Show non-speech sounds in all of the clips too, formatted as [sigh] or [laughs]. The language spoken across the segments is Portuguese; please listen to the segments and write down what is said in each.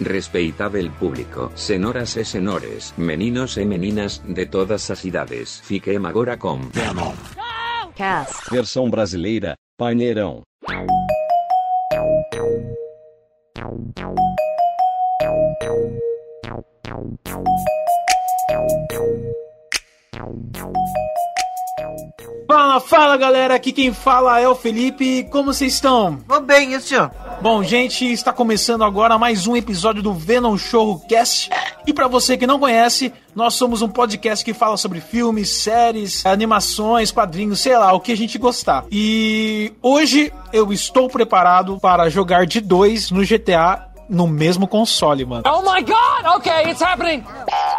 Respeitad el público, senoras e senores, meninos e meninas, de todas as idades. Fiquem agora com Cast. Versão brasileira, Paineirão. Fala, fala galera, aqui quem fala é o Felipe, como vocês estão? Vou bem, e o senhor? Bom, gente, está começando agora mais um episódio do Venom Show Cast. E para você que não conhece, nós somos um podcast que fala sobre filmes, séries, animações, quadrinhos, sei lá, o que a gente gostar. E hoje eu estou preparado para jogar de dois no GTA no mesmo console, mano. Oh my god! Okay, it's happening!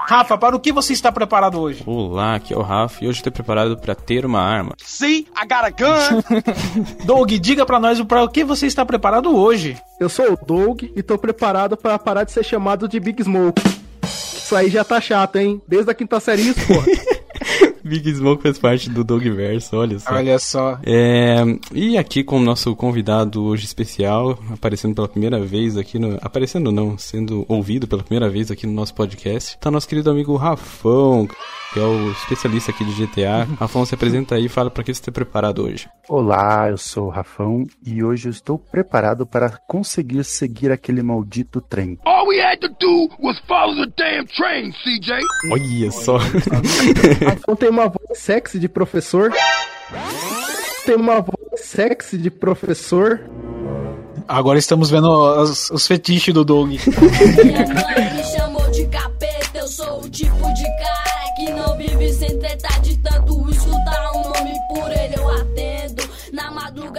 Rafa, para o que você está preparado hoje? Olá, aqui é o Rafa e hoje estou preparado para ter uma arma. See, I got a gun. [laughs] Doug, diga pra nós para o que você está preparado hoje. Eu sou o Doug e tô preparado pra parar de ser chamado de Big Smoke. Isso aí já tá chato, hein? Desde a quinta série isso, pô. [laughs] Big Smoke faz parte do Dogverso, olha só. Olha só. É, e aqui com o nosso convidado hoje especial, aparecendo pela primeira vez aqui no. Aparecendo não, sendo ouvido pela primeira vez aqui no nosso podcast, tá nosso querido amigo Rafão, que é o especialista aqui de GTA. Rafão, se apresenta aí e fala pra que você está preparado hoje. Olá, eu sou o Rafão e hoje eu estou preparado para conseguir seguir aquele maldito trem. All we had to do was follow the damn train, CJ. Olha só. Rafão tem uma voz sexy de professor. Tem uma voz sexy de professor. Agora estamos vendo os, os fetiches do Doug. [laughs] Minha mãe me chamou de capeta, eu sou o tipo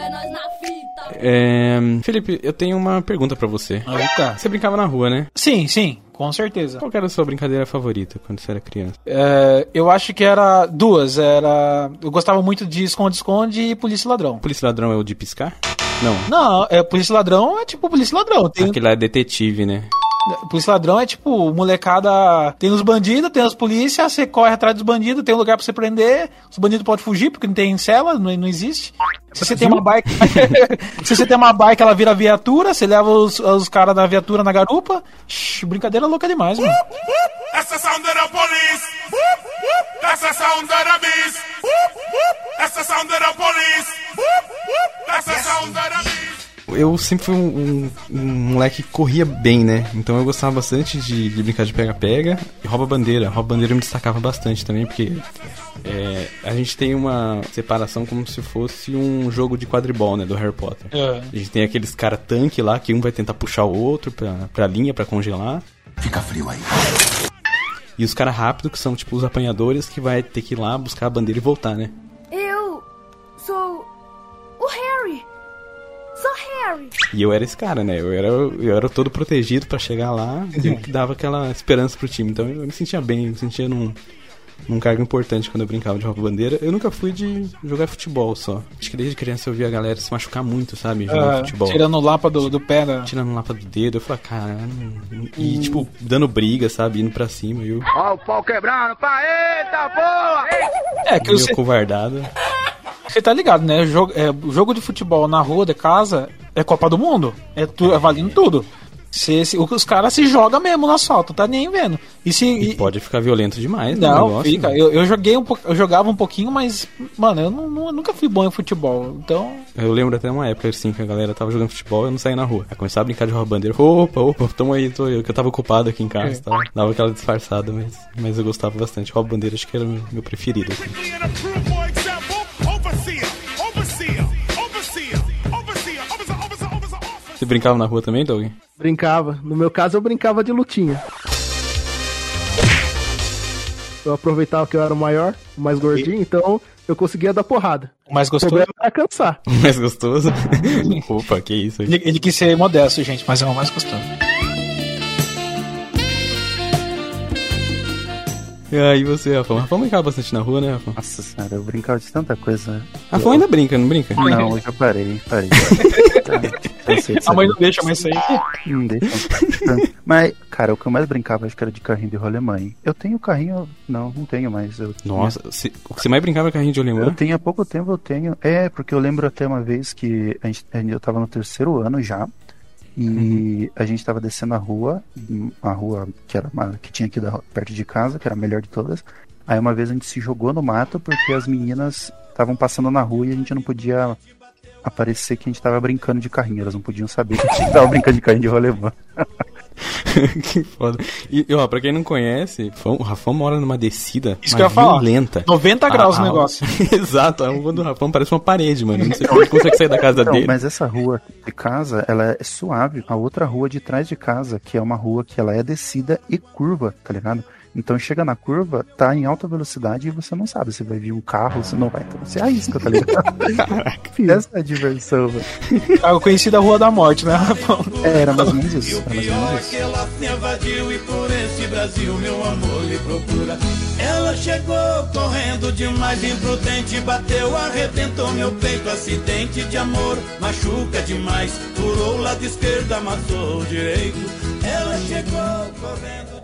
madruga nós na fita. É, Felipe, eu tenho uma pergunta pra você. Eita. Você brincava na rua, né? Sim, sim, com certeza. Qual era a sua brincadeira favorita quando você era criança? É, eu acho que era duas. Era. Eu gostava muito de esconde-esconde e polícia e ladrão. Polícia ladrão é o de piscar? Não. Não, é polícia ladrão é tipo polícia ladrão. Tem, Aquele lá é detetive, né? Polícia ladrão é tipo molecada. Tem os bandidos, tem as polícias, você corre atrás dos bandidos, tem um lugar pra você prender. Os bandidos podem fugir porque não tem cela, não, não existe. Se você tem uma bike. [laughs] se você tem uma bike, ela vira viatura, você leva os, os caras da viatura na garupa. Shhh, brincadeira louca demais, mano. That's the sound of the police. That's the sound of the beast. That's the sound of the police. That's the sound of the beast. Eu sempre fui um, um- um moleque que corria bem, né? Então eu gostava bastante de, de brincar de pega-pega e rouba-bandeira. Rouba-bandeira eu me destacava bastante também, porque é, a gente tem uma separação como se fosse um jogo de quadribol, né? Do Harry Potter. É. A gente tem aqueles cara tanque lá, que um vai tentar puxar o outro pra, pra linha, pra congelar. Fica frio aí. E os caras rápidos, que são tipo os apanhadores, que vai ter que ir lá buscar a bandeira e voltar, né? Harry. E eu era esse cara, né? Eu era, eu era todo protegido pra chegar lá e que dava aquela esperança pro time. Então eu me sentia bem, eu me sentia num, num cargo importante quando eu brincava de roupa-bandeira. Eu nunca fui de jogar futebol só. Acho que desde criança eu via a galera se machucar muito, sabe? Jogando Ah, futebol. tirando o lapa do, do pé da. Tirando lapa do dedo, eu falei, cara, e tipo, dando briga, sabe? Indo pra cima, e eu Ó o pau quebrando. Pá, eita porra. É, que meio você, covardado. você tá ligado, né? Jogo, é, o jogo de futebol na rua de casa é Copa do Mundo. É, tu, é valendo tudo. Se, se- os caras se jogam mesmo no asfalto, tá nem vendo. E se. E e- pode ficar violento demais, né? Não, negócio, fica. né? Eu, eu joguei um pouco, eu jogava um pouquinho, mas, mano, eu não- não- nunca fui bom em futebol. Então, Eu lembro até uma época assim que a galera tava jogando futebol e eu não saía na rua. Aí começava a brincar de rouba-bandeira. Opa, opa, tamo aí, tô eu, que eu tava ocupado aqui em casa É. Dava aquela disfarçada, mas, mas eu gostava bastante. Rouba-bandeira acho que era o meu, meu preferido. assim. Brincava na rua também, Doug? Brincava. No meu caso, eu brincava de lutinha. Eu aproveitava que eu era o maior, o mais gordinho, então eu conseguia dar porrada. o mais O gostoso. problema era cansar. [laughs] Mais gostoso? [laughs] opa, que isso aí. Ele, ele quis ser modesto, gente, mas é o mais gostoso. E aí você, Rafão? Rafão brincava bastante na rua, né, Rafão? Nossa senhora, eu brincava de tanta coisa. Rafão ainda brinca, não brinca? Não, eu já parei, parei. [laughs] Cansei de A mãe não deixa mais sair. Não deixa. [laughs] Mas, cara, o que eu mais brincava acho que era de carrinho de rolemã. Eu tenho carrinho. Não, não tenho mais. Eu tinha- Nossa, você- o que você mais brincava era carrinho de Eu rolemã? tenho há pouco tempo, eu tenho. É, porque eu lembro até uma vez que a gente, eu tava no terceiro ano já. E a gente tava descendo a rua, a rua que era uma, que tinha aqui da- perto de casa, que era a melhor de todas. Aí uma vez a gente se jogou no mato porque as meninas estavam passando na rua e a gente não podia aparecer que a gente tava brincando de carrinho. Elas não podiam saber que a gente tava brincando de carrinho de rolemã. [laughs] que foda. E, ó, pra quem não conhece, o Rafão mora numa descida Isso que eu ia falar. violenta. 90 graus A- o negócio. [laughs] Exato, a rua do Rafão parece uma parede, mano. Não sei como ele consegue sair da casa Então, dele. mas essa rua de casa, ela é suave. A outra rua de trás de casa, que é uma rua que ela é descida e curva, tá ligado? Então chega na curva, tá em alta velocidade e você não sabe se vai vir um carro, se não vai. Então você arrisca, tá ligado? [laughs] Essa é a diversão, velho. Eu conheci da Rua da Morte, né, Rafão? É, era mais ou menos isso. Era mais ou menos isso. ela me evadiu e por esse Brasil meu amor lhe procura. Ela chegou correndo demais, imprudente, bateu, arrebentou meu peito, acidente de amor, machuca demais, furou o lado esquerdo, amassou o direito. Ela chegou correndo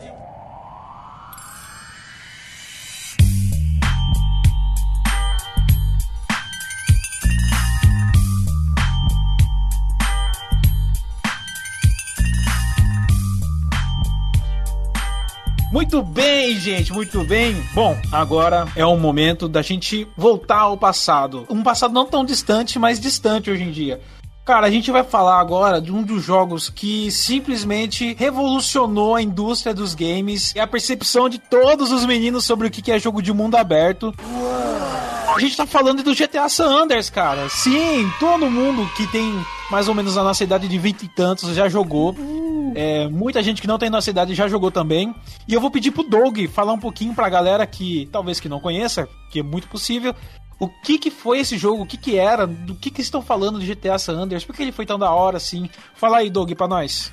Muito bem, gente, muito bem. Bom, agora é o momento da gente voltar ao passado. Um passado não tão distante, mas distante hoje em dia. Cara, a gente vai falar agora de um dos jogos que simplesmente revolucionou a indústria dos games e a percepção de todos os meninos sobre o que é jogo de mundo aberto. A gente tá falando do GTA San Andreas, cara. Sim, todo mundo que tem mais ou menos a nossa idade de 20 e tantos já jogou. É, muita gente que não tem nossa idade já jogou também. E eu vou pedir pro Doug falar um pouquinho pra galera que talvez que não conheça, que é muito possível, o que que foi esse jogo, o que que era, do que que estão falando de GTA San Andreas, por que ele foi tão da hora assim? Fala aí, Doug, pra nós.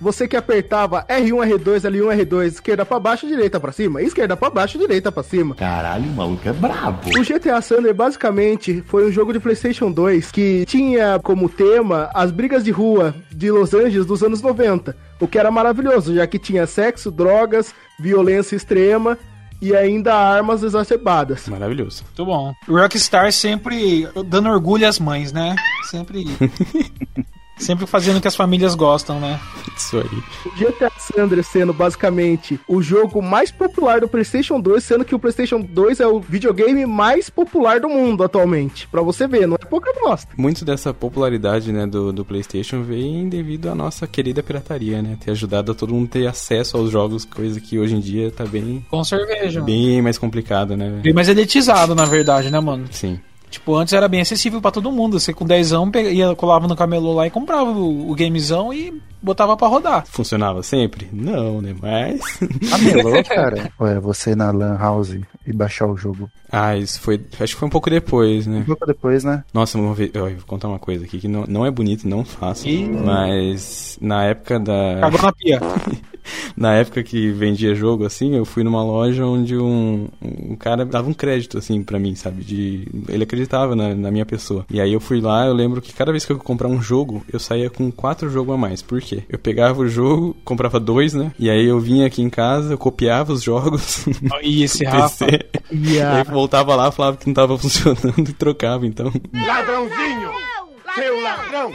Você que apertava R1, R2, L1, R2, esquerda pra baixo, direita pra cima, esquerda pra baixo, direita pra cima. Caralho, o maluco é brabo. O GTA Thunder basicamente foi um jogo de PlayStation 2 que tinha como tema as brigas de rua de Los Angeles dos anos 90, o que era maravilhoso, já que tinha sexo, drogas, violência extrema e ainda armas exacerbadas. Maravilhoso. Muito bom. O Rockstar sempre dando orgulho às mães, né? Sempre [laughs] sempre fazendo o que as famílias gostam, né? Isso aí. O GTA San Andreas sendo basicamente o jogo mais popular do PlayStation 2, sendo que o PlayStation 2 é o videogame mais popular do mundo atualmente. Pra você ver, não é pouca bosta. Muito dessa popularidade né, do, do PlayStation vem devido à nossa querida pirataria, né? Ter ajudado a todo mundo ter acesso aos jogos, coisa que hoje em dia tá bem, Com cerveja. bem mais complicado, né? Bem mais elitizado, na verdade, né, mano? Sim. Tipo, antes era bem acessível pra todo mundo. Você com 10 anos ia, colava no camelô lá e comprava o, o gamezão e botava pra rodar. Funcionava sempre? Não, né? Mas. [laughs] Camelô, [laughs] cara. Ué, você na Lan House e baixar o jogo. ah, isso foi. Acho que foi um pouco depois, né? Um pouco depois, né? Nossa, vamos ver. Eu vou contar uma coisa aqui que não, não é bonito, não faço. Ih. Mas na época da. Cagou na pia. [laughs] [laughs] na época que vendia jogo, assim, eu fui numa loja onde um, um cara dava um crédito, assim, pra mim, sabe? De, ele acreditava na, na minha pessoa. E aí eu fui lá, eu lembro que cada vez que eu comprar um jogo, eu saía com quatro jogos a mais. Por quê? Eu pegava o jogo, comprava dois, né? E aí eu vinha aqui em casa, eu copiava os jogos. E [laughs] esse Rafa. PC. E aí voltava lá, falava que não tava [laughs] funcionando e trocava, então. Ladrãozinho! Seu ladrão!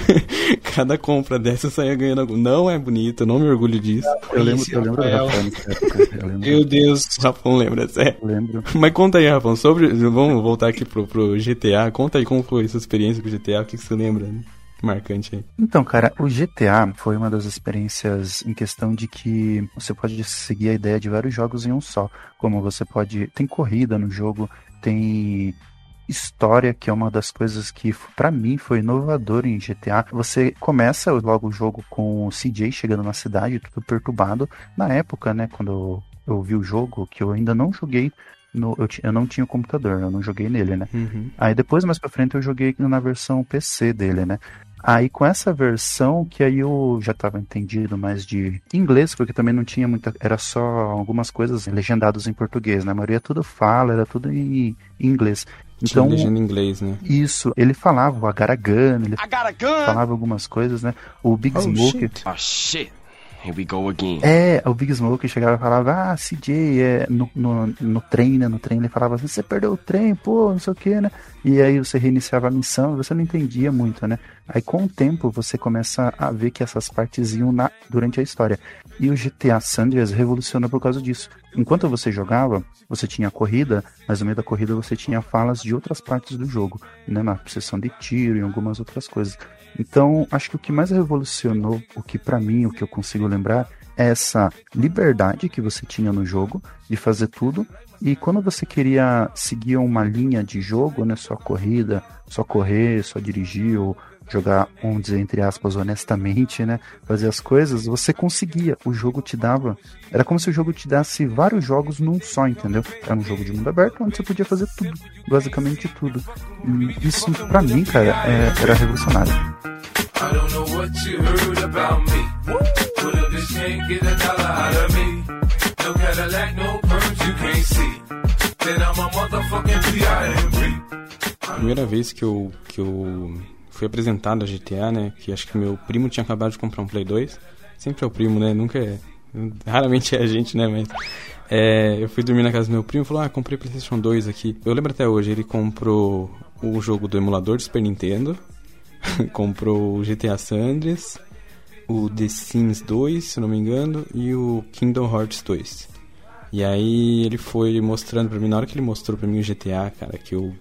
[laughs] Cada compra dessa eu saía ganhando algum. Não é bonito, eu não me orgulho disso. Eu lembro, eu lembro. Eu lembro. Meu Deus. O Rafão lembra, sério. Eu lembro. Mas conta aí, Rafão, sobre. Vamos voltar aqui pro, pro GTA. Conta aí como foi sua experiência com o GTA, o que, que você lembra né? marcante aí. Então, cara, o GTA foi uma das experiências em questão de que você pode seguir a ideia de vários jogos em um só. Como você pode. Tem corrida no jogo, tem história, que é uma das coisas que pra mim foi inovador em GTA. Você começa logo o jogo com o CJ chegando na cidade, tudo perturbado. Na época, né, quando eu vi o jogo, que eu ainda não joguei. No, eu, eu não tinha o computador, eu não joguei nele, né? Uhum. Aí depois, mais pra frente, eu joguei na versão PC dele, né? Aí com essa versão, que aí eu já tava entendido mais de inglês, porque também não tinha muita. Era só algumas coisas legendadas em português, né? A maioria tudo fala, era tudo em em inglês. Tinha Então, legenda em inglês, né? isso, ele falava o Agaragan, ele I got a gun! falava algumas coisas, né? O Big Oh, Smoke. shit. Oh shit. Here we go again. É, o Big Smoke chegava e falava, ah, CJ, é, no, no, no trem, né? No trem ele falava assim, você perdeu o trem, pô, não sei o que, né? E aí você reiniciava a missão e você não entendia muito, né? Aí com o tempo você começa a ver que essas partes iam na, durante a história. E o GTA San Andreas revolucionou por causa disso. Enquanto você jogava, você tinha corrida, mas no meio da corrida você tinha falas de outras partes do jogo, né? Na sessão de tiro e algumas outras coisas. Então, acho que o que mais revolucionou, o que para mim, o que eu consigo lembrar, é essa liberdade que você tinha no jogo de fazer tudo. E quando você queria seguir uma linha de jogo, né, só corrida, só correr, só dirigir ou jogar, vamos dizer, entre aspas, honestamente, né? Fazer as coisas, você conseguia. O jogo te dava. Era como se o jogo te desse vários jogos num só, entendeu? Era um jogo de mundo aberto onde você podia fazer tudo. Basicamente tudo. E isso, pra mim, cara, é, era revolucionário. I don't know what you heard about me. But if this can't get a dollar out of me, no Cadillac, no perms you can't see. Then I'm a motherfucking P.I.M.P. Primeira vez que eu, que eu fui apresentado a GTA, né? Que acho que meu primo tinha acabado de comprar um Play 2. Sempre é o primo, né? Nunca é. Raramente é a gente, né? Mas. É, eu fui dormir na casa do meu primo e falou: Ah, comprei PlayStation 2 aqui. Eu lembro até hoje, ele comprou o jogo do emulador do Super Nintendo, [laughs] comprou o GTA Sandres, o The Sims 2, se não me engano, e o Kingdom Hearts 2. E aí ele foi mostrando pra mim, na hora que ele mostrou pra mim o GTA, cara, que eu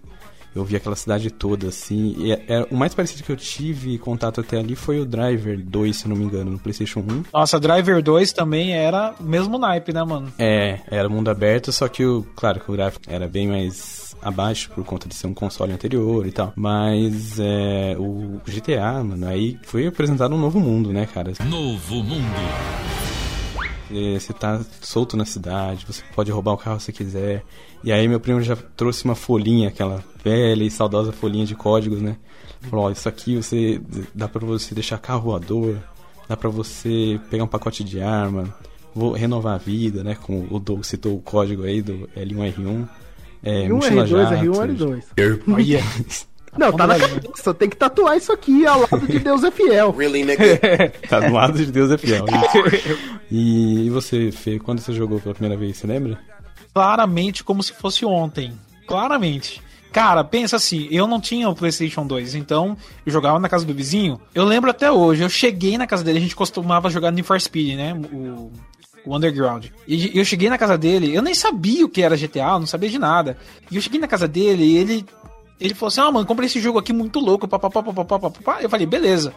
eu vi aquela cidade toda, assim. E é, é, o mais parecido que eu tive contato até ali foi o Driver 2, se não me engano, no PlayStation 1. Nossa, Driver 2 também era o mesmo naipe, né, mano? É, era mundo aberto, só que o. Claro que o gráfico era bem mais abaixo por conta de ser um console anterior e tal. Mas é, o GTA, mano, aí foi apresentado um novo mundo, né, cara? Novo mundo. Você tá solto na cidade, você pode roubar o carro se quiser. E aí meu primo já trouxe uma folhinha, aquela velha e saudosa folhinha de códigos, né? Falou, ó, isso aqui você dá para você deixar carro voador, dá para você pegar um pacote de arma, vou renovar a vida, né? Com o Doug citou o código aí do L1R1. É, R1, R2, R1, R2. Não, tá na cabeça. Tem que tatuar isso aqui ao lado de Deus é fiel. [laughs] Really, nigga? [laughs] tá do lado de Deus é fiel. e, e você, Fê, quando você jogou pela primeira vez, você lembra? Claramente como se fosse ontem. Claramente. Cara, pensa assim, eu não tinha o PlayStation 2, então eu jogava na casa do vizinho. Eu lembro até hoje, eu cheguei na casa dele, a gente costumava jogar Need for Speed, né? O, o Underground. E eu cheguei na casa dele, eu nem sabia o que era GTA, não sabia de nada. E eu cheguei na casa dele e ele ele falou assim: "Ah, mano, comprei esse jogo aqui muito louco, papapá, papapá, papapá". Eu falei: "Beleza".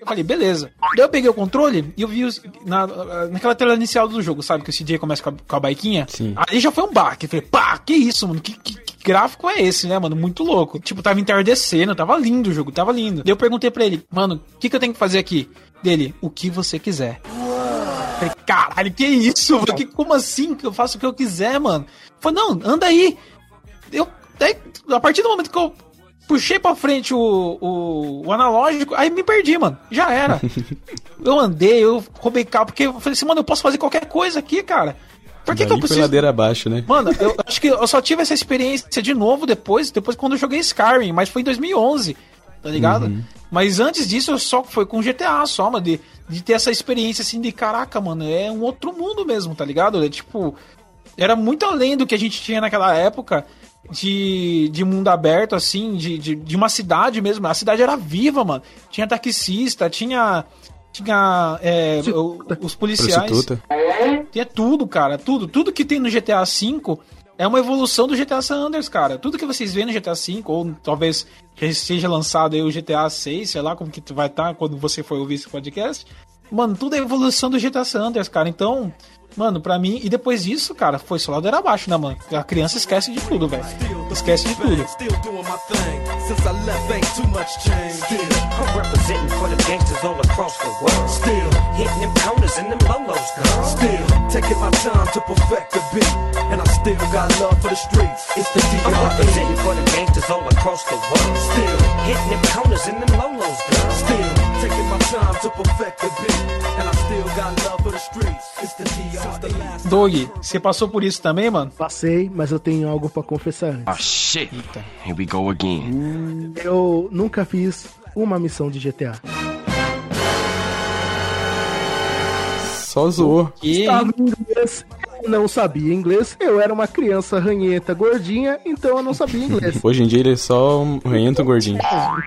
Eu falei, beleza. Daí eu peguei o controle e eu vi os, na, naquela tela inicial do jogo, sabe? Que o CJ começa com a, com a baiquinha. Sim. Aí já foi um baque. Eu falei, pá, que isso, mano? Que, que, que, gráfico é esse, né, mano? Muito louco. Tipo, tava entardecendo, tava lindo o jogo, tava lindo. Daí eu perguntei pra ele, mano, o que, que eu tenho que fazer aqui? Dele, o que você quiser. Falei, caralho, que isso? Mano? Que, como assim que eu faço o que eu quiser, mano? Falei, não, anda aí. Eu, daí, a partir do momento que eu puxei pra frente o, o, o, analógico, aí me perdi, mano. Já era. [laughs] eu andei, eu roubei carro, porque eu falei assim, mano, eu posso fazer qualquer coisa aqui, cara. Por que, que eu preciso. ladeira abaixo, né? Mano, eu [laughs] acho que eu só tive essa experiência de novo depois, depois quando eu joguei Skyrim, mas foi em 2011, tá ligado? Uhum. Mas antes disso, eu só foi com GTA só, mano, de, de ter essa experiência assim de caraca, mano, é um outro mundo mesmo, tá ligado? É tipo. Era muito além do que a gente tinha naquela época de, de mundo aberto, assim, de, de, de, uma cidade mesmo. A cidade era viva, mano. Tinha taxista, tinha. Tinha é, os policiais. Prostituta. Tinha tudo, cara. Tudo. Tudo que tem no GTA V é uma evolução do GTA San Andreas, cara. Tudo que vocês veem no GTA V, ou talvez seja lançado aí o GTA 6, sei lá como que vai estar tá quando você for ouvir esse podcast. Mano, tudo é evolução do GTA San Andreas, cara. Então, Mano, pra mim, e depois disso, cara, foi só ladeira abaixo, né, mano? A criança esquece de tudo, velho. Esquece de tudo. Still Doug, você passou por isso também, mano? Passei, mas eu tenho algo pra confessar antes. Ah, shit. Eita. Here we go again. Eu nunca fiz uma missão de GTA. só zoou. Estava em inglês, não sabia inglês. Eu era uma criança ranheta gordinha, então eu não sabia inglês. [laughs] Hoje em dia ele é só um ranhento gordinho.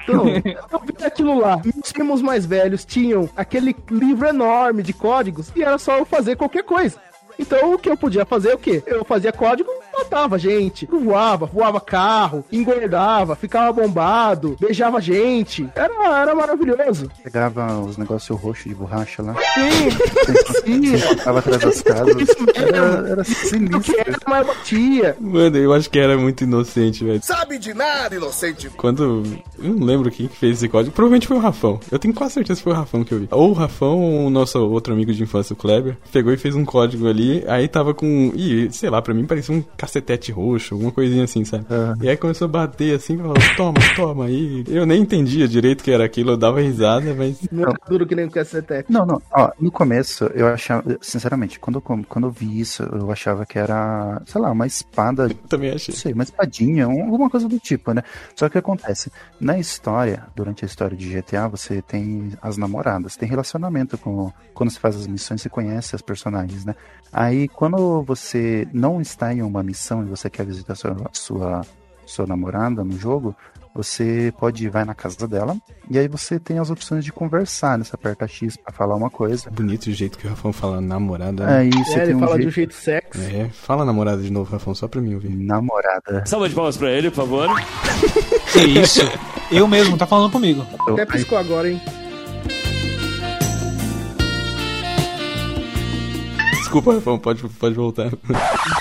Então, eu vi aquilo lá. Meus primos mais velhos tinham aquele livro enorme de códigos e era só eu fazer qualquer coisa. Então o que eu podia fazer é o quê? Eu fazia código, matava gente, voava, voava carro, engordava, ficava bombado, beijava gente. Era, era maravilhoso. Pegava os negócios roxos de borracha lá. Sim, Você botava atrás das casas. Era, era o sinistro. que era mais batia. Mano, eu acho que era muito inocente, velho. Sabe de nada, inocente. Quando. Eu não lembro quem que fez esse código. Provavelmente foi o Rafão. Eu tenho quase certeza que foi o Rafão que eu vi. Ou o Rafão, ou o nosso outro amigo de infância, o Kleber, pegou e fez um código ali. Aí tava com. Ih, sei lá, pra mim parecia um cacetete roxo, alguma coisinha assim, sabe? E aí começou a bater assim, falou, toma, toma. Aí eu nem entendia direito o que era aquilo, eu dava risada, mas. Não é duro que nem o cacetete. Não, não. Ó, no começo, eu achava, sinceramente, quando, eu- quando eu vi isso, eu achava que era, sei lá, uma espada. Também achei. Não sei, uma espadinha, um- alguma coisa do tipo, né? Só que o que acontece? Na história, durante a história de GTA, você tem as namoradas, tem relacionamento com. Quando você faz as missões, você conhece as personagens, né? Aí, quando você não está em uma missão e você quer visitar sua, sua, sua namorada no jogo, você pode ir vai na casa dela e aí você tem as opções de conversar, né? Você aperta X pra falar uma coisa. Bonito o jeito que o Rafão fala namorada. Aí você É, tem ele um fala de um jeito... jeito sexy. É, fala namorada de novo, Rafão, só pra mim ouvir. Namorada. Salva de palmas pra ele, por favor. Que isso? Eu mesmo, tá falando comigo. Até piscou agora, hein? Desculpa, [laughs] Rafão, pode, pode voltar.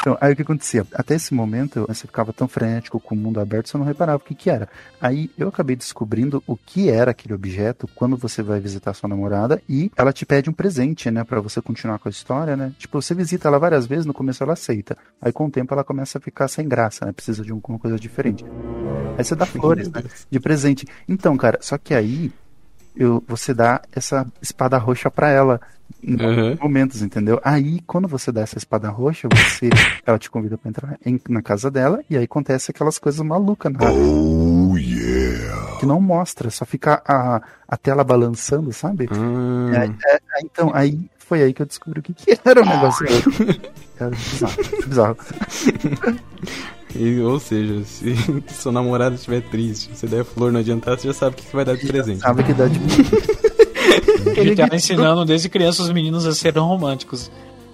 Então, aí o que acontecia? Até esse momento, você ficava tão frenético com o mundo aberto, você não reparava o que que era. Aí eu acabei descobrindo o que era aquele objeto quando você vai visitar sua namorada e ela te pede um presente, né, Pra você continuar com a história, né? Tipo, você visita ela várias vezes, no começo ela aceita. Aí com o tempo ela começa a ficar sem graça, né? Precisa de alguma coisa diferente. Aí você dá [laughs] flores, né? De presente. Então, cara, só que aí eu, você dá essa espada roxa pra ela Uhum. momentos, entendeu? Aí, quando você dá essa espada roxa, você, [coughs] ela te convida pra entrar em- na casa dela e aí acontece aquelas coisas malucas, né? Oh, yeah. Que não mostra, só fica a, a tela balançando, sabe? Hum, É, é, então, aí foi aí que eu descobri o que, que era o negócio. [laughs] Era bizarro, bizarro. e, ou seja, se [laughs] sua namorada estiver triste, você der flor não adiantar, você já sabe o que que vai dar de presente. Sabe que dá de [laughs] Ele tá ensinando desde criança os meninos a serem românticos.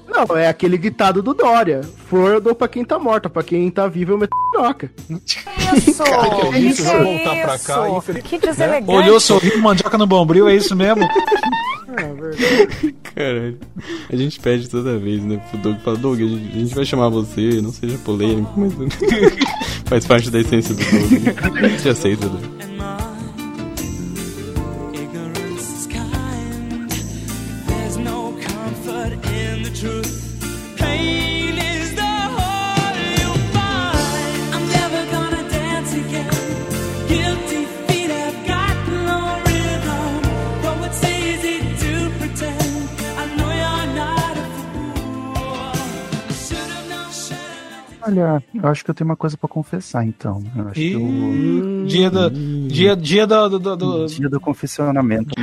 Não, é aquele ditado do Dória. Flor eu dou pra quem tá morta, pra quem tá vivo eu meto piroca. Isso! é isso? que Se eu voltar pra isso? cá, infeliz- Que deselegante. Olhou, sorriu, mandioca no bombril, é isso mesmo? [laughs] Caralho. A gente pede toda vez, né, pro Doug. Fala, Doug, a gente, a gente vai chamar você, não seja polêmico, mas [laughs] faz parte da essência do Doug. A gente aceita, Doug. Olha, eu acho que eu tenho uma coisa pra confessar, então. Eu acho que eu... Dia da. Dia, dia da. Do, do, do- Dia do confessionamento.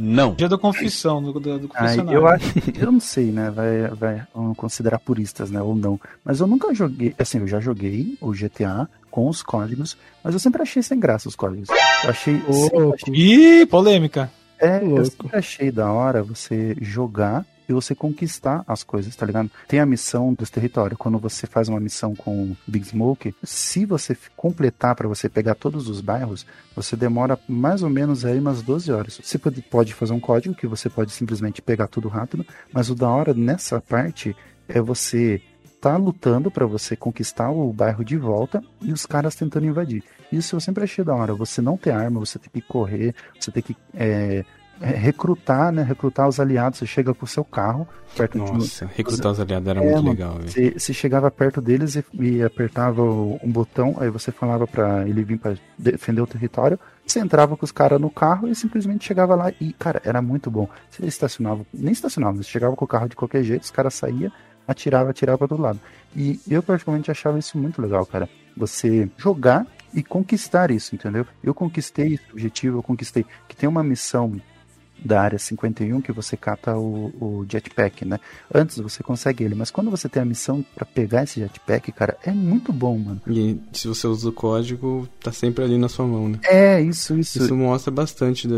Não. dia da confissão, do, do, do Ai, confessionário. eu acho, eu não sei, né? Vai, vai vamos considerar puristas, né? Ou não. Mas eu nunca joguei, assim, eu já joguei o GTA com os códigos, mas eu sempre achei sem graça os códigos. Eu achei, sempre achei Ih, polêmica. é, eu achei da hora você jogar e você conquistar as coisas, tá ligado? Tem a missão dos territórios. Quando você faz uma missão com Big Smoke, se você completar pra você pegar todos os bairros, você demora mais ou menos aí umas 12 horas. Você pode- fazer um código que você pode simplesmente pegar tudo rápido, mas o da hora nessa parte é você tá lutando pra você conquistar o bairro de volta e os caras tentando invadir. Isso eu sempre achei da hora. Você não ter arma, você tem que correr, você tem que é, recrutar, né? Recrutar os aliados. Você chega com o seu carro perto de Nossa, recrutar os aliados era É, muito legal, você, você chegava perto deles e, e apertava um botão, aí você falava pra ele vir pra defender o território. Você entrava com os caras no carro e simplesmente chegava lá e, cara, era muito bom. Você estacionava, nem estacionava, você chegava com o carro de qualquer jeito, os caras saíam, atirava, atirava pra todo lado. E eu particularmente achava isso muito legal, cara. Você jogar e conquistar isso, entendeu? Eu conquistei esse objetivo, eu conquistei que tem uma missão da área 51 que você cata o, o jetpack, né? Antes você consegue ele, mas quando você tem a missão pra pegar esse jetpack, cara, é muito bom, mano. E se você usa o código, tá sempre ali na sua mão, né? É, isso, isso. Isso mostra bastante da,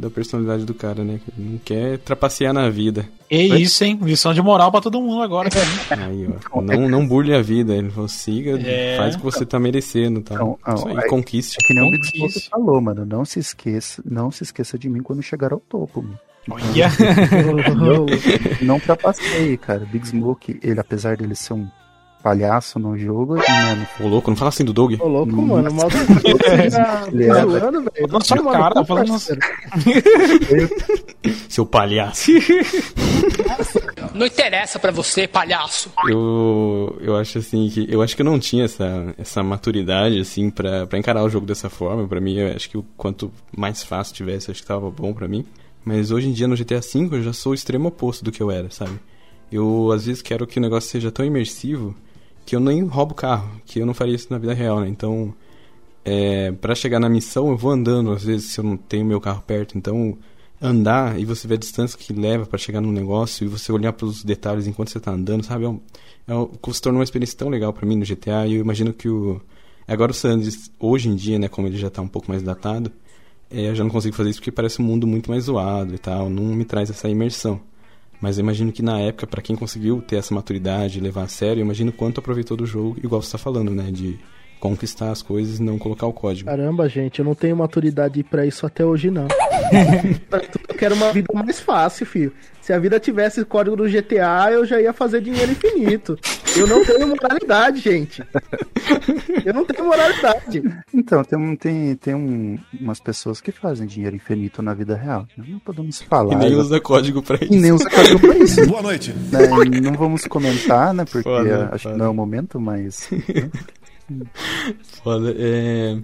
da personalidade do cara, né? Não quer trapacear na vida. É isso, hein? Lição de moral pra todo mundo agora. [laughs] Aí, ó. Não, não burle a vida. Ele falou, siga, É. faz o que você tá merecendo, tá? Então, Isso aí, é- conquiste. É que nem o Big Conquiste. Smoke falou, mano. Não se esqueça, não se esqueça de mim quando chegar ao topo, mano. Olha. [laughs] Não, não trapaceie, cara. Big Smoke, ele, apesar dele ser um palhaço no jogo, mano, Ô, louco, não fala assim do Doug. Ô, louco, Hum. mano. [laughs] Mal tá Ele é, zoando, velho. Na sua Mano, cara, pô, falando parceiro. [laughs] Seu palhaço. [laughs] Não interessa pra você, palhaço. Eu, eu acho assim que eu acho que eu não tinha essa, essa maturidade assim pra pra encarar o jogo dessa forma. Pra mim, eu acho que o quanto mais fácil tivesse, acho que tava bom pra mim. Mas hoje em dia no GTA V eu já sou o extremo oposto do que eu era, sabe? Eu às vezes quero que o negócio seja tão imersivo que eu nem roubo carro, que eu não faria isso na vida real, né? Então, é, para chegar na missão eu vou andando às vezes se eu não tenho meu carro perto, então andar e você ver a distância que leva pra chegar no negócio e você olhar pros detalhes enquanto você tá andando, sabe? É um, é um, se tornou uma experiência tão legal pra mim no GTA e eu imagino que o agora o Sands hoje em dia, né, como ele já tá um pouco mais datado, é, eu já não consigo fazer isso porque parece um mundo muito mais zoado e tal, não me traz essa imersão. Mas eu imagino que na época, pra quem conseguiu ter essa maturidade levar a sério, eu imagino quanto aproveitou do jogo, igual você tá falando, né, de conquistar as coisas e não colocar o código. Caramba, gente, eu não tenho maturidade pra isso até hoje, não. [laughs] eu quero uma vida mais fácil, filho. Se a vida tivesse código do GTA, eu já ia fazer dinheiro infinito. Eu não tenho moralidade, gente. Eu não tenho moralidade. Então, tem, um- tem, tem um, umas pessoas que fazem dinheiro infinito na vida real. Não podemos falar. E nem né? usa código pra isso. E nem usa código pra isso. Boa noite. Né, Não vamos comentar, né? Porque Foda, acho foda. que não é o momento, mas. [laughs] Foda. É...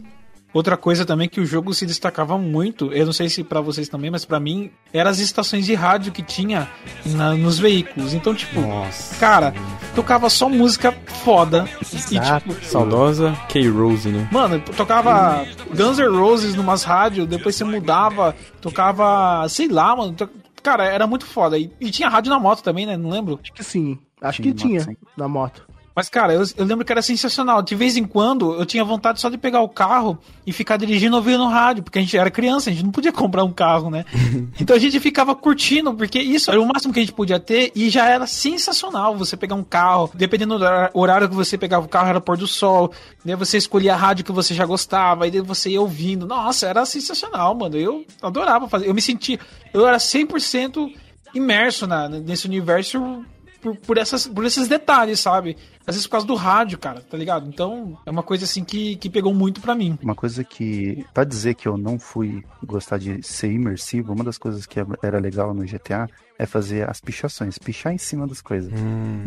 Outra coisa também que o jogo se destacava muito, eu não sei se pra vocês também, mas pra mim, eram as estações de rádio que tinha na- nos veículos. Então, tipo, Nossa. cara, tocava só música foda. E, Exato. tipo, Saudosa K-Rose, né? Mano, tocava Guns N' Roses numas rádios, depois você mudava, tocava, sei lá, mano. to- Cara, era muito foda. E, e tinha rádio na moto também, né? Não lembro. Acho que sim. Acho Tinha que tinha moto, sim. na moto. Mas, cara, eu, eu lembro que era sensacional. De vez em quando, eu tinha vontade só de pegar o carro e ficar dirigindo ouvindo rádio, porque a gente era criança, a gente não podia [laughs] comprar um carro, né? [laughs] então a gente ficava curtindo, porque isso era o máximo que a gente podia ter e já era sensacional você pegar um carro, dependendo do horário que você pegava o carro, era pôr do sol, né? Você escolhia a rádio que você já gostava, e daí você ia ouvindo. Nossa, era sensacional, mano. Eu adorava fazer. Eu me sentia. Eu era 100% imerso na, nesse universo por, por, essas, por esses detalhes, sabe? Às vezes por causa do rádio, cara, tá ligado? Então, é uma coisa assim que, que pegou muito pra mim. Uma coisa que, pra dizer que eu não fui gostar de ser imersivo, uma das coisas que era legal no GTA é fazer as pichações, pichar em cima das coisas.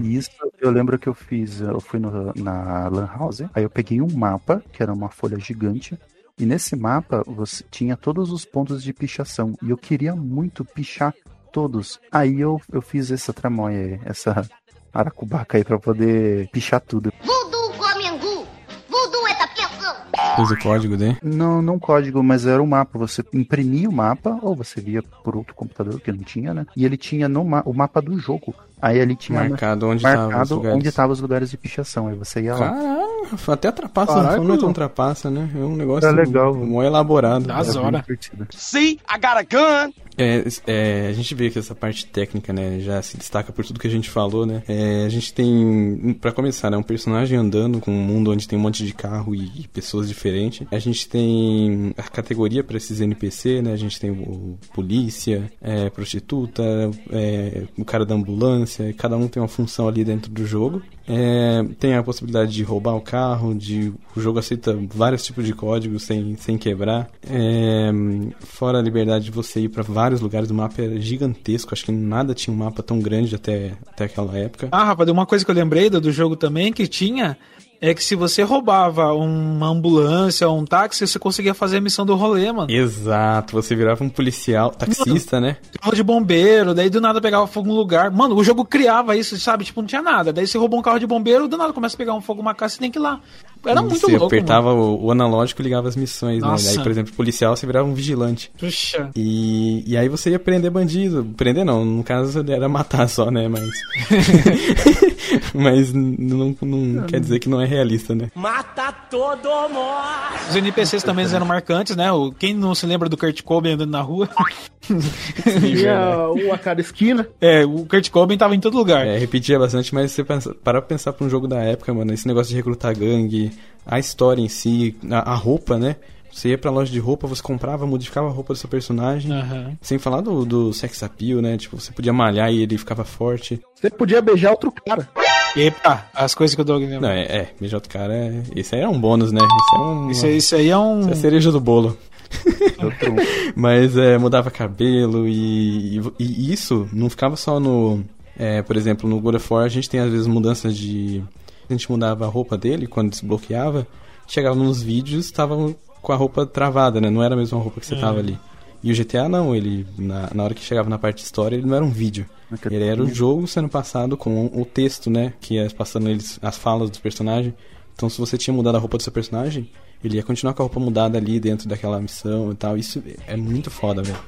E isso eu lembro que eu fiz, eu fui no- na Lan House, aí eu peguei um mapa, que era uma folha gigante, e nesse mapa você tinha todos os pontos de pichação, e eu queria muito pichar todos. Aí eu, eu fiz essa tramóia, aí, essa aracubaca aí pra poder pichar tudo. Voodoo come angu. Voodoo é tapiação. Fez o código dele. Não, não código, mas era um mapa. Você imprimia o mapa, ou você via por outro computador que não tinha, né? E ele tinha no ma o mapa do jogo. Aí ali tinha Marcado onde os marcado lugares. onde estavam os lugares de pichação. Aí você ia lá. Caralho, até trapaça, Caraca. não é tão trapaça, né? É um negócio Era legal, mó elaborado. Das horas. divertido. See, I got a gun. É, é, a gente vê que essa parte técnica, né, já se destaca por tudo que a gente falou, né? É, a gente tem, pra começar, né, um personagem andando com um mundo onde tem um monte de carro e, e pessoas diferentes. A gente tem a categoria pra esses NPC, né? A gente tem o polícia, é, prostituta, é, o cara da ambulância. Cada um tem uma função ali dentro do jogo. É, tem a possibilidade de roubar o carro, de o jogo aceita vários tipos de códigos sem, sem quebrar. É, fora a liberdade de você ir para vários lugares, o mapa era gigantesco. Acho que nada tinha um mapa tão grande até, até aquela época. Ah, rapaz, uma coisa que eu lembrei do, do jogo também que tinha é que se você roubava uma ambulância ou um táxi, você conseguia fazer a missão do rolê, mano. Exato, você virava um policial, taxista, né? Carro de bombeiro, daí do nada pegava fogo no lugar. Mano, o jogo criava isso, sabe? Tipo, não tinha nada. Daí você roubou um carro de bombeiro, do nada começa a pegar um fogo uma casa, você tem que ir lá. Era muito você louco. apertava mano. o, o analógico e ligava as missões, né? Nossa. Aí, por exemplo, policial, você virava um vigilante. Puxa. E, e aí você ia prender bandido. Prender não, no caso era matar só, né? Mas. [laughs] Mas não, não quer dizer que não é realista, né? Mata todo mundo! Os NPCs também eram marcantes, né? O, quem não se lembra do Kurt Cobain andando na rua? [laughs] Tinha um a cada esquina. É, o Kurt Cobain tava em todo lugar. É, repetia bastante, mas você pensa, para pra pensar pra um jogo da época, mano, esse negócio de recrutar gangue, a história em si, a, a roupa, né? Você ia pra loja de roupa, você comprava, modificava a roupa do seu personagem. Aham. Sem falar do, do sex appeal, né? Tipo, você podia malhar e ele ficava forte. Você podia beijar outro cara. Epa, as coisas que o Doug lembra. Não, é, é cara, é, esse aí é um bônus, né? Esse é um, Isso, aí- isso aí é um. Isso é a cereja do bolo. [laughs] Mas é, mudava cabelo e, e- e isso não ficava só no. é, por exemplo, no God of War a gente tem às vezes mudanças de. A gente mudava a roupa dele quando desbloqueava. Chegava nos vídeos, tava com a roupa travada, né? Não era a mesma roupa que você É. tava ali. E o GTA não, ele na, na hora que chegava na parte de história, ele não era um vídeo. Ele era o jogo sendo passado com o texto, né? Que ia passando eles, as falas dos personagens. Então se você tinha mudado a roupa do seu personagem, ele ia continuar com a roupa mudada ali dentro daquela missão e tal. Isso é muito foda, velho.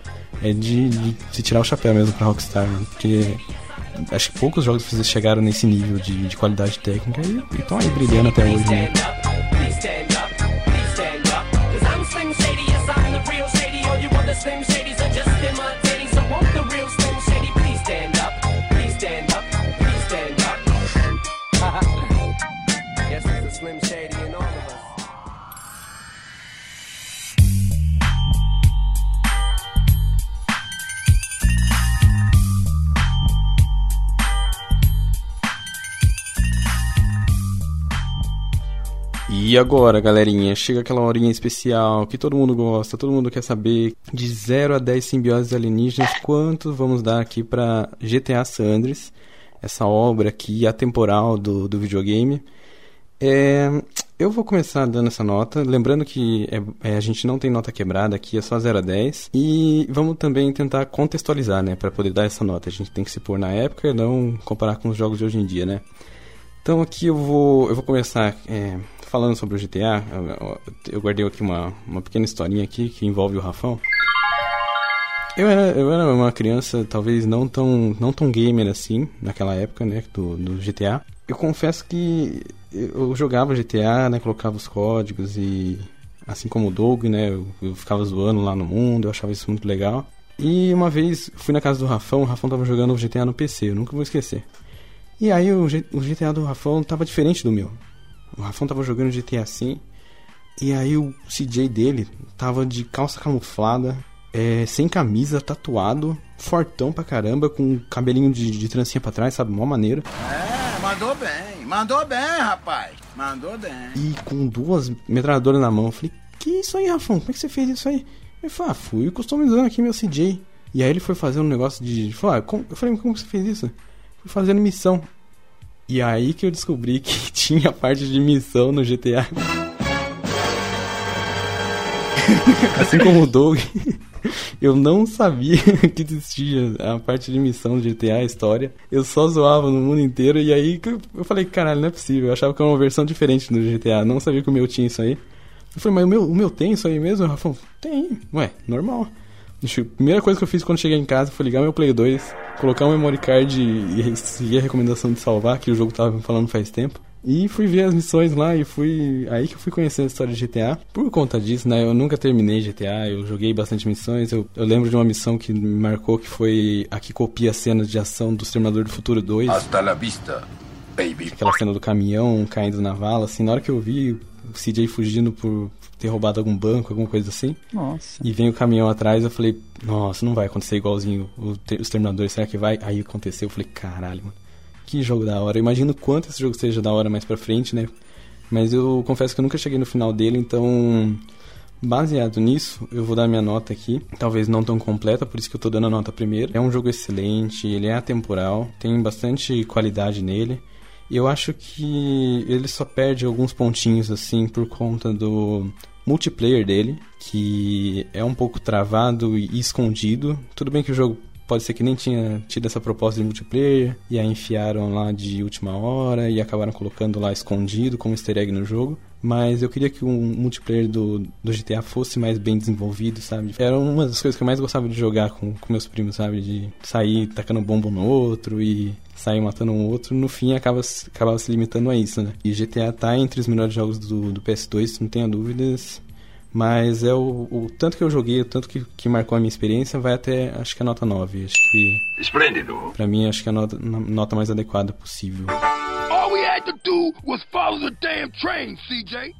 É de, de se tirar o chapéu mesmo pra Rockstar, mano. Porque acho que poucos jogos chegaram nesse nível de, de qualidade técnica e estão aí brilhando até hoje, né? E agora, galerinha, chega aquela horinha especial que todo mundo gosta, todo mundo quer saber. De 0 a 10 simbioses alienígenas, quanto vamos dar aqui pra GTA San Andreas, essa obra aqui atemporal do, do videogame. É, eu vou começar dando essa nota, lembrando que é- é, a gente não tem nota quebrada aqui, é só 0 a 10. E vamos também tentar contextualizar, né, para poder dar essa nota. A gente tem que se pôr na época e não comparar com os jogos de hoje em dia, né? Então aqui eu vou, eu vou começar é, falando sobre o GTA. Eu, guardei aqui uma, uma pequena historinha aqui que envolve o Rafão. Eu era, eu era uma criança, talvez não tão, não tão gamer assim, naquela época, né, do, do GTA. Eu confesso que eu jogava GTA, né, colocava os códigos e... Assim como o Doug, né, eu, eu ficava zoando lá no mundo, eu achava isso muito legal. E uma vez fui na casa do Rafão, o Rafão tava jogando o GTA no PC, eu nunca vou esquecer. E aí o, G- o GTA do Rafão tava diferente do meu. O Rafão tava jogando GTA assim. E aí o CJ dele tava de calça camuflada, é, sem camisa, tatuado, fortão pra caramba, com cabelinho de, de trancinha pra trás, sabe? Mó maneiro. É, mandou bem, mandou bem, rapaz. Mandou bem. E com duas metralhadoras na mão. Eu falei, que isso aí, Rafão? Como é que você fez isso aí? Ele falou, ah, fui customizando aqui meu CJ. E aí ele foi fazendo um negócio de. Falou, ah, como- eu falei, como você fez isso? Fui fazendo missão. E aí que eu descobri que [laughs] tinha parte de missão no GTA. [laughs] assim como o Doug, [laughs] eu não sabia que existia a parte de missão do GTA, a história. Eu só zoava no mundo inteiro e aí eu falei, caralho, não é possível. Eu achava que era uma versão diferente do GTA, não sabia que o meu tinha isso aí. Eu falei, mas o meu, o meu tem isso aí mesmo? O Rafão, tem. Ué, normal. Eu- Primeira coisa que eu fiz quando cheguei em casa foi ligar meu Play 2, colocar um memory card e, seguir a recomendação de salvar, que o jogo tava me falando faz tempo. E fui ver as missões lá e fui. Aí que eu fui conhecendo a história de GTA. Por conta disso, né? Eu nunca terminei GTA, eu joguei bastante missões. Eu, eu lembro de uma missão que me marcou que foi a que copia as cenas de ação do Exterminador do Futuro 2. Hasta la vista, baby. Aquela cena do caminhão caindo na vala, assim, na hora que eu vi o CJ fugindo por ter roubado algum banco, alguma coisa assim. Nossa. E vem o caminhão atrás, eu falei, nossa, não vai acontecer igualzinho os Terminadores, será que vai? Aí aconteceu, eu falei, caralho, mano, que jogo da hora. Eu imagino quanto esse jogo seja da hora mais pra frente, né? Mas eu confesso que eu nunca cheguei no final dele, então, baseado nisso, eu vou dar minha nota aqui. Talvez não tão completa, por isso que eu tô dando a nota primeiro. É um jogo excelente, ele é atemporal, tem bastante qualidade nele. Eu acho que ele só perde alguns pontinhos assim por conta do multiplayer dele, que é um pouco travado e escondido. Tudo bem que o jogo pode ser que nem tinha tido essa proposta de multiplayer, e aí enfiaram lá de última hora e acabaram colocando lá escondido como easter egg no jogo. Mas eu queria que o multiplayer do, do GTA fosse mais bem desenvolvido, sabe? Era uma das coisas que eu mais gostava de jogar com, com meus primos, sabe? De sair tacando bomba no outro e sair matando um outro. No fim, acaba, acabava se limitando a isso, né? E GTA tá entre os melhores jogos do, do PS2, não tenha dúvidas. Mas é o, o, tanto que eu joguei, o tanto que, que marcou a minha experiência, vai até acho que a nota 9. Acho que. Esplêndido. Pra mim, acho que é a nota, nota mais adequada possível. All we had to do was follow the damn train, CJ.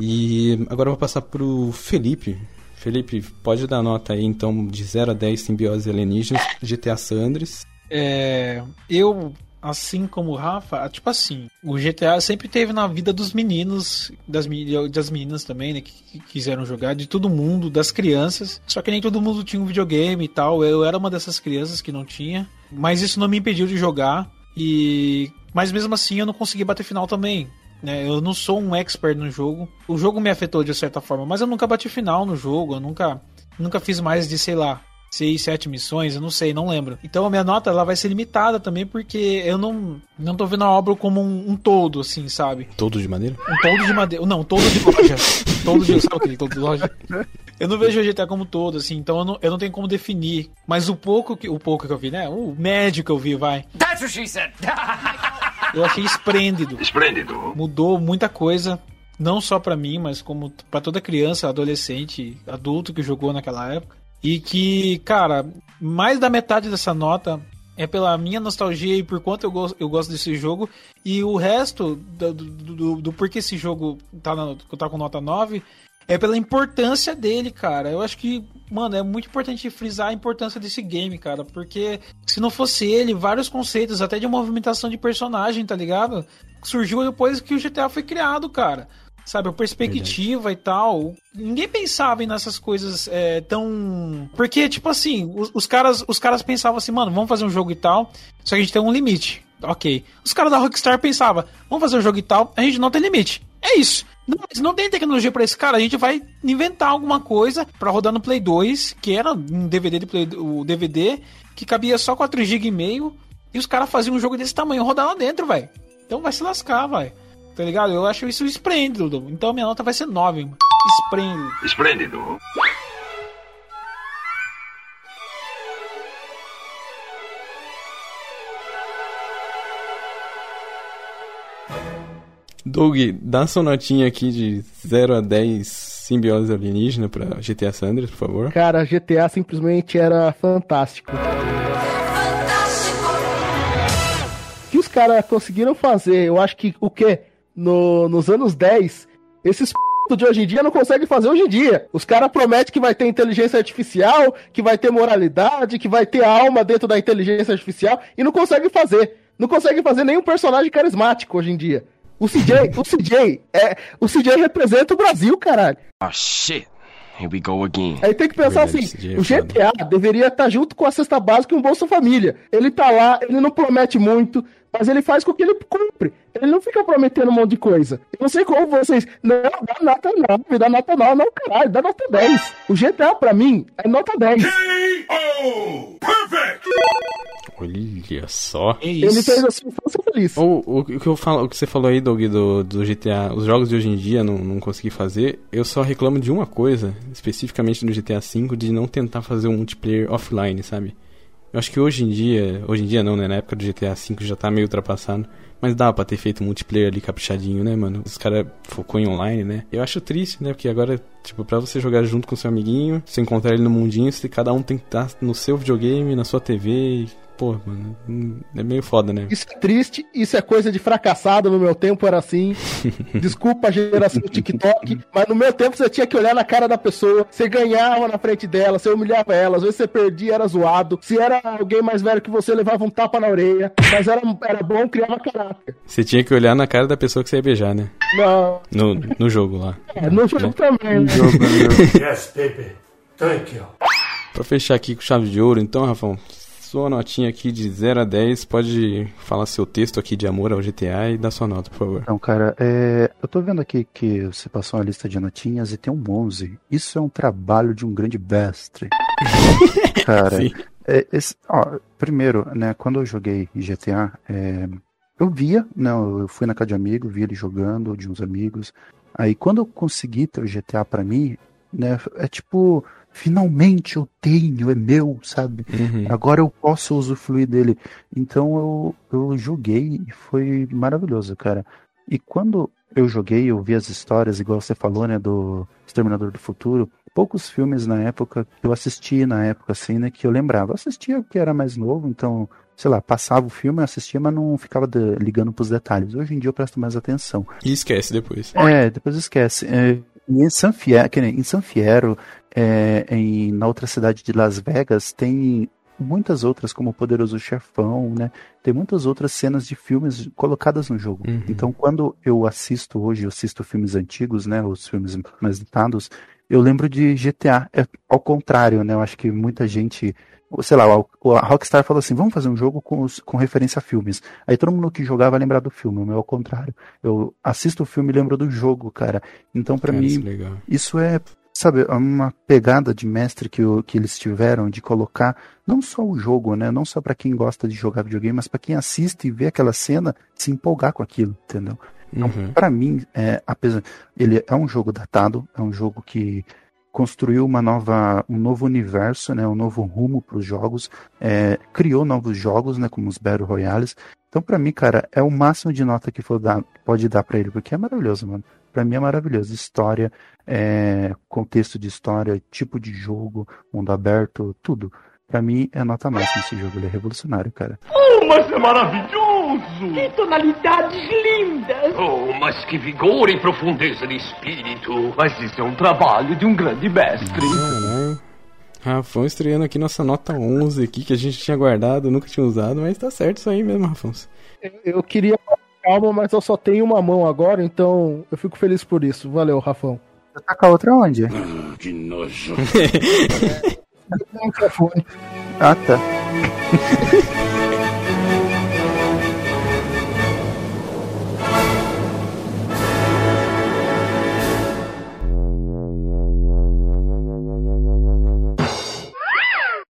E agora eu vou passar pro Felipe. Felipe, pode dar nota aí então de 0 a 10 simbiose alienígenas, GTA Sandres. É, eu assim como o Rafa, tipo assim, o GTA sempre teve na vida dos meninos, das, das meninas também, né, que, que, quiseram jogar, de todo mundo, das crianças. Só que nem todo mundo tinha um videogame e tal. Eu era uma dessas crianças que não tinha, mas isso não me impediu de jogar. E mas mesmo assim eu não consegui bater final também. Né? Eu não sou um expert no jogo. O jogo me afetou de certa forma, mas eu nunca bati final no jogo. Eu nunca, nunca fiz mais de, sei lá, seis, sete missões, eu não sei, não lembro. Então a minha nota ela vai ser limitada também porque eu não não tô vendo a obra como um, um todo, assim, sabe? Todo de madeira? Um todo de madeira. Não, todo de loja. [laughs] todo de. Sabe aquele todo de loja? Eu não vejo o GTA como todo, assim, então eu não, eu não tenho como definir. Mas o pouco que. O pouco que eu vi, né? O médio que eu vi, vai. That's what she said! [laughs] eu achei esplêndido. Esplêndido. Mudou muita coisa. Não só para mim, mas como para toda criança, adolescente, adulto que jogou naquela época. E que, cara, mais da metade dessa nota é pela minha nostalgia e por quanto eu, go eu gosto desse jogo. E o resto do, do, do, do porquê esse jogo tá, na, tá com nota 9 é pela importância dele, cara. Eu acho que, mano, é muito importante frisar a importância desse game, cara. Porque se não fosse ele, vários conceitos, até de movimentação de personagem, tá ligado? Surgiu depois que o GTA foi criado, cara sabe? A perspectiva Verdade. e tal. Ninguém pensava nessas coisas é, tão. Porque, tipo assim, os, os, caras, os caras pensavam assim, mano, vamos fazer um jogo e tal, só que a gente tem um limite. Ok. Os caras da Rockstar pensavam, vamos fazer um jogo e tal, a gente não tem limite. É isso. Não, não tem tecnologia para esse cara, a gente vai inventar alguma coisa para rodar no Play 2, que era um DVD de Play, o DVD que cabia só 4 GB e meio, e os caras faziam um jogo desse tamanho rodar lá dentro, velho. Então vai se lascar, vai. Tá ligado? Eu acho isso esplêndido. Então minha nota vai ser 9. Esplêndido. Esplêndido. Doug, dá sua notinha aqui de 0 a 10 simbiose alienígena pra GTA Sanders, por favor. Cara, GTA simplesmente era fantástico. O que os caras conseguiram fazer, eu acho que o que? no, nos anos 10, esses p... de hoje em dia não conseguem fazer hoje em dia. Os caras prometem que vai ter inteligência artificial, que vai ter moralidade, que vai ter alma dentro da inteligência artificial e não conseguem fazer. Não conseguem fazer nenhum personagem carismático hoje em dia. O CJ, o CJ, é, o CJ representa o Brasil, caralho. Oh shit. Here we go again. Aí tem que pensar assim, o GTA deveria estar junto com a cesta básica e um Bolsa Família. Ele tá lá, ele não promete muito, mas ele faz com que ele cumpre. Ele não fica prometendo um monte de coisa. Eu não sei como vocês. Não, dá nota 9, dá nota 9, não, caralho, dá nota 10. O GTA, pra mim, é nota 10. K.O. Perfect! Olha só. Ele fez assim, foi feliz. O, o, o, que eu falo, o que você falou aí, Doug, do, do GTA, os jogos de hoje em dia não, não consegui fazer. Eu só reclamo de uma coisa, especificamente no GTA V, de não tentar fazer um multiplayer offline, sabe? Eu acho que hoje em dia, hoje em dia não, né? Na época do GTA V já tá meio ultrapassado. Mas dá pra ter feito um multiplayer ali caprichadinho, né, mano? Os caras focou em online, né? Eu acho triste, né? Porque agora, tipo, pra você jogar junto com seu amiguinho, você encontrar ele no mundinho, você, cada um tem que estar no seu videogame, na sua TV, pô, mano, é meio foda, né? Isso é triste, isso é coisa de fracassado, no meu tempo era assim. [laughs] Desculpa a geração do TikTok, mas no meu tempo você tinha que olhar na cara da pessoa, você ganhava na frente dela, você humilhava ela, às vezes você perdia, era zoado. Se era alguém mais velho que você, levava um tapa na orelha, mas era, era bom, criava caráter. Você tinha que olhar na cara da pessoa que você ia beijar, né? Não. No, no jogo lá. É, no jogo né? também. No jogo, no jogo. Yes, baby. Thank you. Pra fechar aqui com chave de ouro, então, Rafão, sua notinha aqui de 0 a 10. Pode falar seu texto aqui de amor ao GTA e dar sua nota, por favor. Então, cara, é, eu tô vendo aqui que você passou uma lista de notinhas e tem um 11. Isso é um trabalho de um grande mestre. [laughs] cara, Sim. é, esse- ó, primeiro, né, quando eu joguei GTA, é, eu via, não, eu fui na casa de amigo, vi ele jogando, de uns amigos. Aí quando eu consegui ter o GTA pra mim, né, é tipo, finalmente eu tenho, é meu, sabe? Uhum. Agora eu posso usufruir dele. Então eu, eu joguei e foi maravilhoso, cara. E quando eu joguei, eu vi as histórias, igual você falou, né, do Exterminador do Futuro. Poucos filmes na época que eu assisti na época, assim, né, que eu lembrava. Eu assistia porque era mais novo, então, sei lá, passava o filme, assistia, mas não ficava de- ligando pros detalhes. Hoje em dia eu presto mais atenção. E esquece depois. É, depois esquece. É, em San nem em San Fierro, é, em, na outra cidade de Las Vegas, tem muitas outras, como o Poderoso Chefão, né? Tem muitas outras cenas de filmes colocadas no jogo. Então, quando eu assisto hoje, eu assisto filmes antigos, né? Os filmes mais datados, eu lembro de GTA. É ao contrário, né? Eu acho que muita gente sei lá, o- a Rockstar falou assim, vamos fazer um jogo com, os- com referência a filmes. Aí todo mundo que jogar vai lembrar do filme, o meu é o contrário. Eu assisto o filme e lembro do jogo, cara. Então, pra Cara, mim, isso é isso é, sabe, uma pegada de mestre que, o- que eles tiveram de colocar não só o jogo, né? Não só pra quem gosta de jogar videogame, mas pra quem assiste e vê aquela cena, se empolgar com aquilo, entendeu? Então, Uhum. pra mim, é, apesar, ele é um jogo datado, é um jogo que construiu uma nova, um novo universo, né, um novo rumo para os jogos, é, criou novos jogos, né, como os Battle Royales. Então, pra mim, cara, é o máximo de nota que for dar, pode dar pra ele, porque é maravilhoso, mano. Pra mim é maravilhoso. História, é, contexto de história, tipo de jogo, mundo aberto, tudo. Pra mim é nota máxima esse jogo, ele é revolucionário, cara. Oh, mas é maravilhoso! Que tonalidades lindas! Oh, mas que vigor e profundeza de espírito! Mas isso é um trabalho de um grande mestre. Caralho. Rafão estreando aqui nossa nota 11 aqui, que a gente tinha guardado, nunca tinha usado, mas tá certo isso aí mesmo, Rafão. Eu queria calma, mas eu só tenho uma mão agora, então eu fico feliz por isso. Valeu, Rafão. Você tá com a outra onde? [laughs] Que nojo! [laughs] No microfone. Ah, tá. [laughs]